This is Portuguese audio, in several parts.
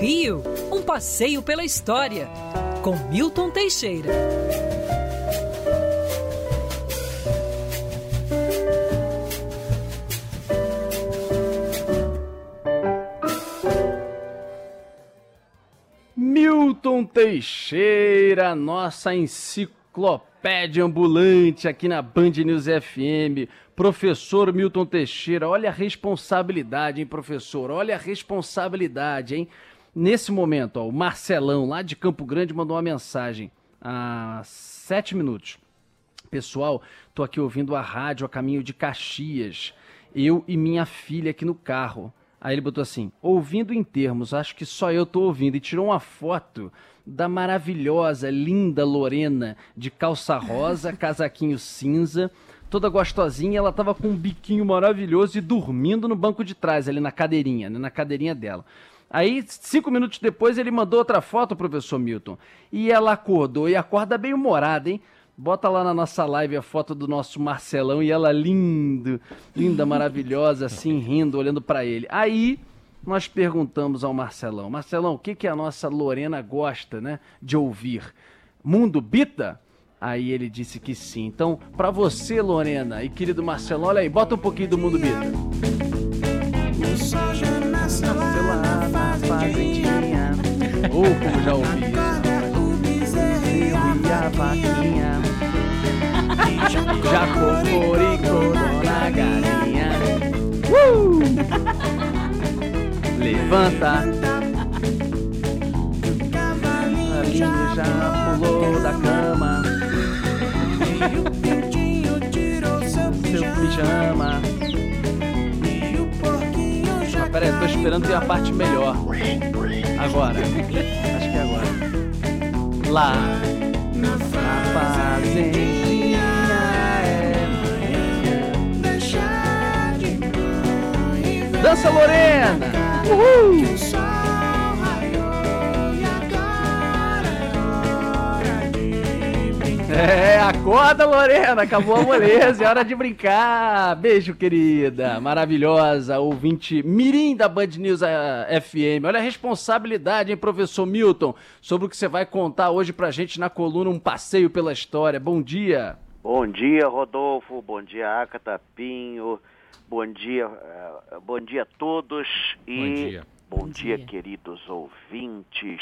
Rio, um passeio pela história, com Milton Teixeira. Milton Teixeira, nossa enciclopédia ambulante aqui na Band News FM. Professor Milton Teixeira, olha a responsabilidade, hein, professor? Olha a responsabilidade, hein? Nesse momento, ó, o Marcelão, lá de Campo Grande, mandou uma mensagem há sete minutos. Pessoal, tô aqui ouvindo a rádio a caminho de Caxias. Eu e minha filha aqui no carro. Aí ele botou assim: ouvindo em termos, acho que só eu tô ouvindo. E tirou uma foto da maravilhosa, linda Lorena, de calça rosa, casaquinho cinza, toda gostosinha. Ela tava com um biquinho maravilhoso e dormindo no banco de trás, ali na cadeirinha, né, na cadeirinha dela. Aí, cinco minutos depois, ele mandou outra foto, professor Milton. E ela acordou, e acorda bem humorada, hein? Bota lá na nossa live a foto do nosso Marcelão e ela lindo, linda, maravilhosa, assim, rindo, olhando para ele. Aí nós perguntamos ao Marcelão: Marcelão, o que, que a nossa Lorena gosta, né, de ouvir? Mundo Bita? Aí ele disse que sim. Então, para você, Lorena e querido Marcelão, olha aí, bota um pouinho do Mundo Bita. Nasceu Ou como já ouvi isso. E a vaquinha já cocoricou na galinha. Uh! Levanta. A já pulou da cama. Seu pijama. Mas peraí, tô esperando ter a parte melhor. Agora. Acho que é agora. Lá na fazendinha é. Dança Lorena! Uhul! Acorda, Lorena, acabou a moleza, é hora de brincar. Beijo, querida, maravilhosa, ouvinte mirim da Band News eh, FM. Olha a responsabilidade, hein, professor Milton, sobre o que você vai contar hoje pra gente na coluna Um Passeio pela História. Bom dia. Bom dia, Rodolfo, bom dia, Acata Pinho, bom dia, uh, bom dia a todos e bom dia, bom bom dia, dia queridos ouvintes,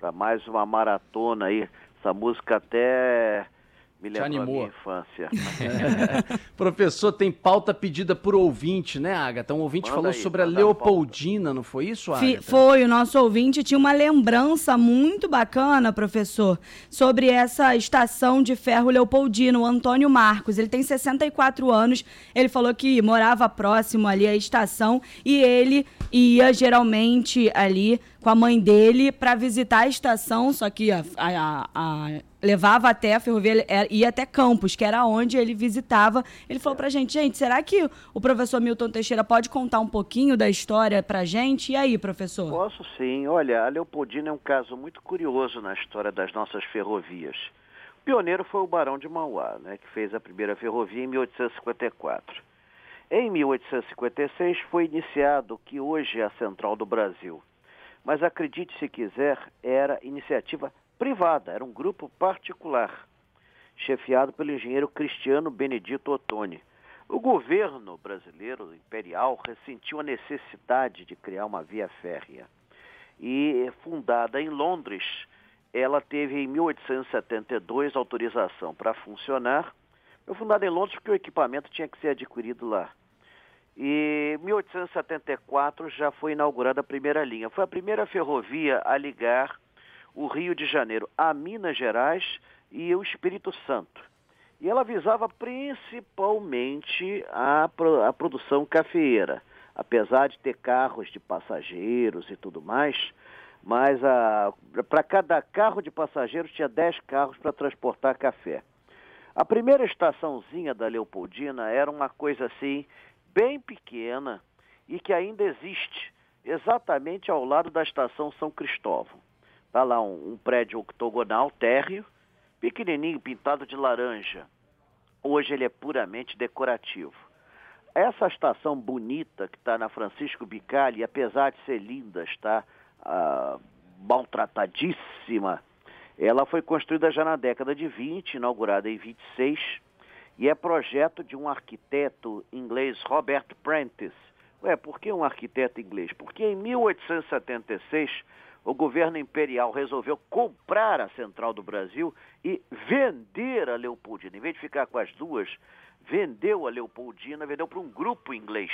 para mais uma maratona aí essa música até me lembrou a minha infância. Professor, tem pauta pedida por ouvinte, né, Agatha? Um ouvinte manda falou aí, sobre a Leopoldina, a não foi isso, Agatha? Foi, o nosso ouvinte tinha uma lembrança muito bacana, professor, sobre essa estação de ferro Leopoldina, o Antônio Marcos. Ele tem 64 anos, ele falou que morava próximo ali à estação e ele ia geralmente ali com a mãe dele para visitar a estação, só que a, a, a, levava até a ferrovia, ia até Campos, que era onde ele visitava. Ele falou pra gente, gente, será que o professor Milton Teixeira pode contar um pouquinho da história pra gente? E aí, professor? Posso sim. Olha, a Leopoldina é um caso muito curioso na história das nossas ferrovias. O pioneiro foi o Barão de Mauá, né, que fez a primeira ferrovia em 1854. Em 1856 foi iniciado o que hoje é a Central do Brasil mas acredite se quiser, era iniciativa privada, era um grupo particular, chefiado pelo engenheiro Cristiano Benedito Ottoni. O governo brasileiro imperial ressentiu a necessidade de criar uma via férrea. E fundada em Londres, ela teve em 1872 autorização para funcionar. Foi fundada em Londres porque o equipamento tinha que ser adquirido lá. E em 1874 já foi inaugurada a primeira linha. Foi a primeira ferrovia a ligar o Rio de Janeiro a Minas Gerais e o Espírito Santo. E ela visava principalmente a, a produção cafeeira, apesar de ter carros de passageiros e tudo mais, mas para cada carro de passageiros tinha 10 carros para transportar café. A primeira estaçãozinha da Leopoldina era uma coisa assim bem pequena e que ainda existe, exatamente ao lado da estação São Cristóvão. Está lá um, um prédio octogonal térreo, pequenininho, pintado de laranja. Hoje ele é puramente decorativo. Essa estação bonita que está na Francisco Bicalli, apesar de ser linda, está uh, maltratadíssima. Ela foi construída já na década de 20, inaugurada em 26, e é projeto de um arquiteto inglês, Robert Prentice. Ué, por que um arquiteto inglês? Porque em 1876 o governo imperial resolveu comprar a Central do Brasil e vender a Leopoldina. Em vez de ficar com as duas, vendeu a Leopoldina, vendeu para um grupo inglês.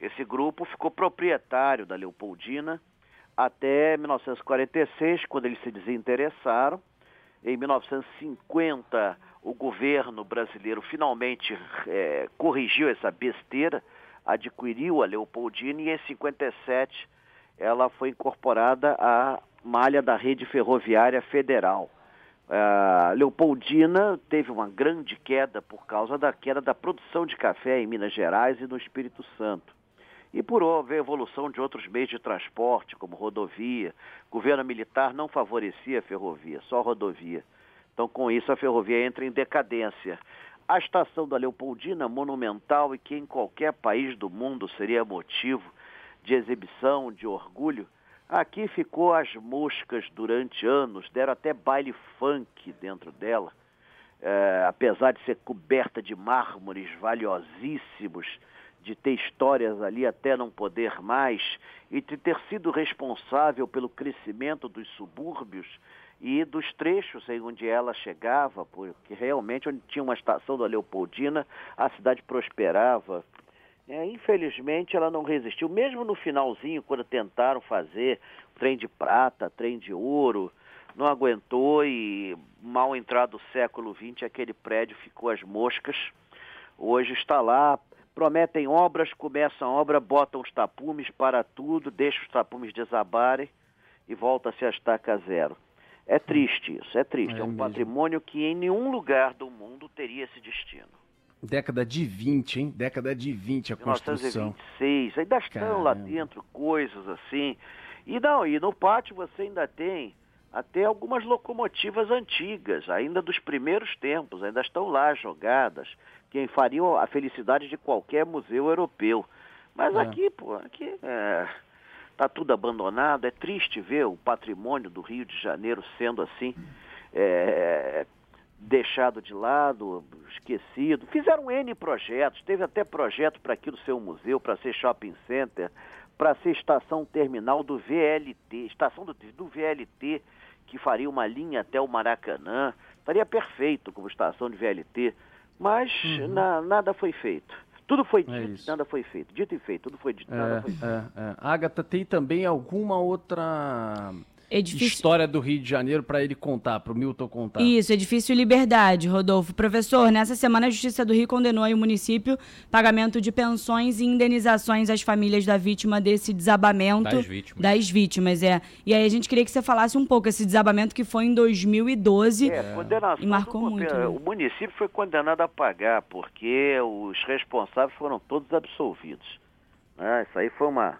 Esse grupo ficou proprietário da Leopoldina até 1946, quando eles se desinteressaram. Em 1950, o governo brasileiro finalmente é, corrigiu essa besteira, adquiriu a Leopoldina e em 57 ela foi incorporada à malha da rede ferroviária federal. A Leopoldina teve uma grande queda por causa da queda da produção de café em Minas Gerais e no Espírito Santo. E por haver evolução de outros meios de transporte, como rodovia, o governo militar não favorecia a ferrovia, só a rodovia. Então, com isso, a ferrovia entra em decadência. A estação da Leopoldina, monumental e que em qualquer país do mundo seria motivo de exibição, de orgulho, aqui ficou as moscas durante anos, deram até baile funk dentro dela. É, apesar de ser coberta de mármores valiosíssimos, de ter histórias ali até não poder mais e de ter sido responsável pelo crescimento dos subúrbios e dos trechos em onde ela chegava, porque realmente onde tinha uma estação da Leopoldina, a cidade prosperava. É, infelizmente ela não resistiu, mesmo no finalzinho, quando tentaram fazer trem de prata, trem de ouro, não aguentou e mal entrado o século XX aquele prédio ficou às moscas. Hoje está lá prometem obras, começam a obra, botam os tapumes para tudo, deixam os tapumes desabarem e volta-se a estaca zero. É triste isso, é triste. É, é um mesmo. patrimônio que em nenhum lugar do mundo teria esse destino. Década de 20, hein? Década de 20 a construção. 1926, ainda estão Caramba. lá dentro coisas assim. E não, e no pátio você ainda tem até algumas locomotivas antigas, ainda dos primeiros tempos, ainda estão lá jogadas que fariam a felicidade de qualquer museu europeu. Mas é. aqui, pô, aqui é, tá tudo abandonado. É triste ver o patrimônio do Rio de Janeiro sendo assim é, deixado de lado, esquecido. Fizeram N projetos, teve até projeto para aquilo ser um museu, para ser shopping center, para ser estação terminal do VLT, estação do, do VLT, que faria uma linha até o Maracanã. Estaria perfeito como estação de VLT mas uhum. na, nada foi feito. Tudo foi é dito, é nada foi feito. Dito e feito, tudo foi dito, é, nada foi feito. É, é. Agatha, tem também alguma outra Edifício... História do Rio de Janeiro para ele contar, para o Milton contar. Isso, Edifício Liberdade, Rodolfo. Professor, nessa semana a Justiça do Rio condenou o município pagamento de pensões e indenizações às famílias da vítima desse desabamento. Das vítimas. Das vítimas, é. E aí a gente queria que você falasse um pouco esse desabamento que foi em 2012 é, condenação e marcou muito. Né? O município foi condenado a pagar porque os responsáveis foram todos absolvidos. Né? Isso aí foi uma,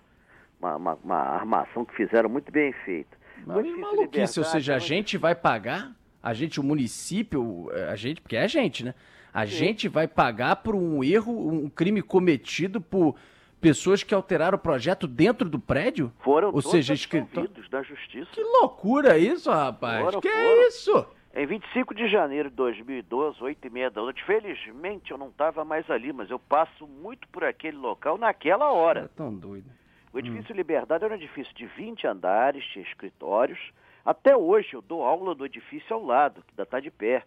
uma, uma, uma armação que fizeram muito bem feita. Mas é maluquice, ou seja, a gente vai pagar, a gente, o município, a gente, porque é a gente, né? A Sim. gente vai pagar por um erro, um crime cometido por pessoas que alteraram o projeto dentro do prédio? Foram ou seja, escritor... da justiça. Que loucura isso, rapaz! Foram, que é foram. é isso? Em 25 de janeiro de 2012, 8 e meia da noite, felizmente eu não estava mais ali, mas eu passo muito por aquele local naquela hora. É tão doido. O edifício hum. Liberdade era um edifício de 20 andares, tinha escritórios. Até hoje eu dou aula do edifício ao lado, que ainda está de pé,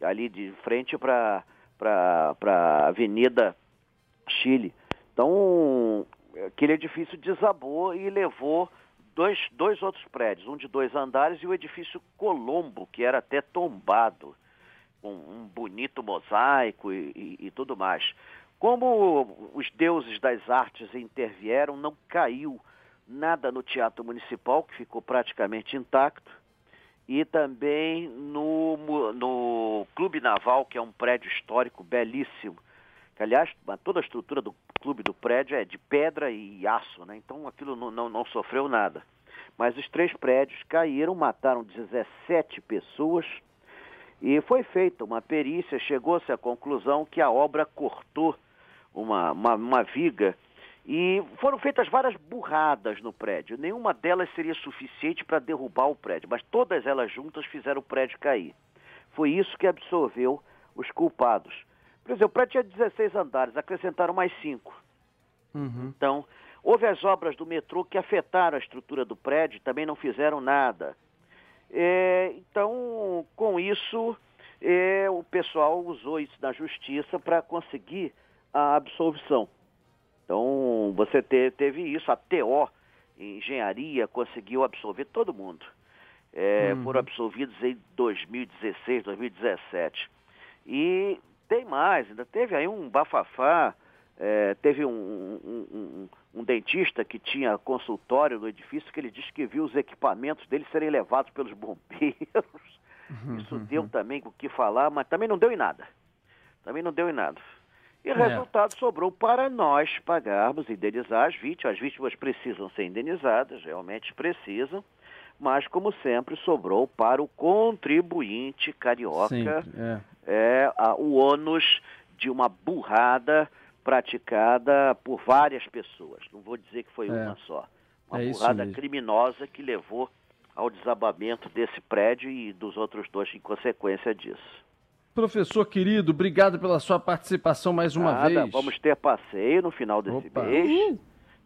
ali de frente para a Avenida Chile. Então, aquele edifício desabou e levou dois, dois outros prédios, um de dois andares e o edifício Colombo, que era até tombado, com um bonito mosaico e, e, e tudo mais. Como os deuses das artes intervieram, não caiu nada no Teatro Municipal, que ficou praticamente intacto, e também no, no Clube Naval, que é um prédio histórico belíssimo. Que, aliás, toda a estrutura do clube do prédio é de pedra e aço, né? então aquilo não, não, não sofreu nada. Mas os três prédios caíram, mataram 17 pessoas, e foi feita uma perícia, chegou-se à conclusão que a obra cortou uma, uma, uma viga E foram feitas várias burradas no prédio. Nenhuma delas seria suficiente para derrubar o prédio, mas todas elas juntas fizeram o prédio cair. Foi isso que absorveu os culpados. Por exemplo, o prédio tinha 16 andares, acrescentaram mais 5. Uhum. Então, houve as obras do metrô que afetaram a estrutura do prédio, também não fizeram nada. É, então, com isso, é, o pessoal usou isso na justiça para conseguir a absolvição. Então, você te, teve isso, a TO, engenharia, conseguiu absolver todo mundo. É, uhum. Foram absolvidos em 2016, 2017. E tem mais, ainda teve aí um bafafá, é, teve um, um, um, um, dentista que tinha consultório no edifício que ele disse que viu os equipamentos dele serem levados pelos bombeiros. Uhum, Isso deu uhum. também o que falar, mas também não deu em nada. Também não deu em nada. E o é. resultado sobrou para nós pagarmos, indenizar as vítimas. As vítimas precisam ser indenizadas, realmente precisam, mas, como sempre, sobrou para o contribuinte carioca é. É, a, o ônus de uma burrada praticada por várias pessoas. Não vou dizer que foi é. uma só. Uma é burrada criminosa que levou ao desabamento desse prédio e dos outros dois em consequência disso. Professor querido, obrigado pela sua participação mais uma Nada, vez. Vamos ter passeio no final desse Opa. mês. Uhum.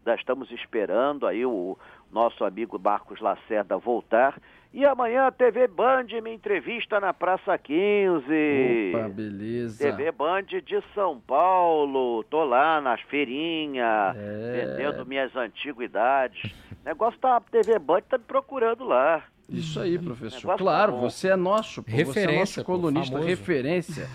Nós estamos esperando aí o nosso amigo Marcos Lacerda voltar. E amanhã a TV Band me entrevista na Praça 15. Opa, beleza. TV Band de São Paulo. Tô lá nas feirinhas, é... vendendo minhas antiguidades. O negócio tá, a TV Band tá me procurando lá. Isso aí, professor. Claro, você é nosso, pô, referência, você é nosso colunista, pô, referência.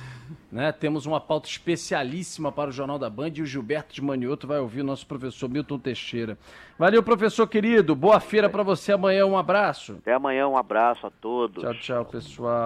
né? Temos uma pauta especialíssima para o Jornal da Band e o Gilberto de Manioto vai ouvir o nosso professor Milton Teixeira. Valeu, professor querido. Boa feira para você amanhã. Um abraço. Até amanhã, um abraço a todos. Tchau, tchau, pessoal.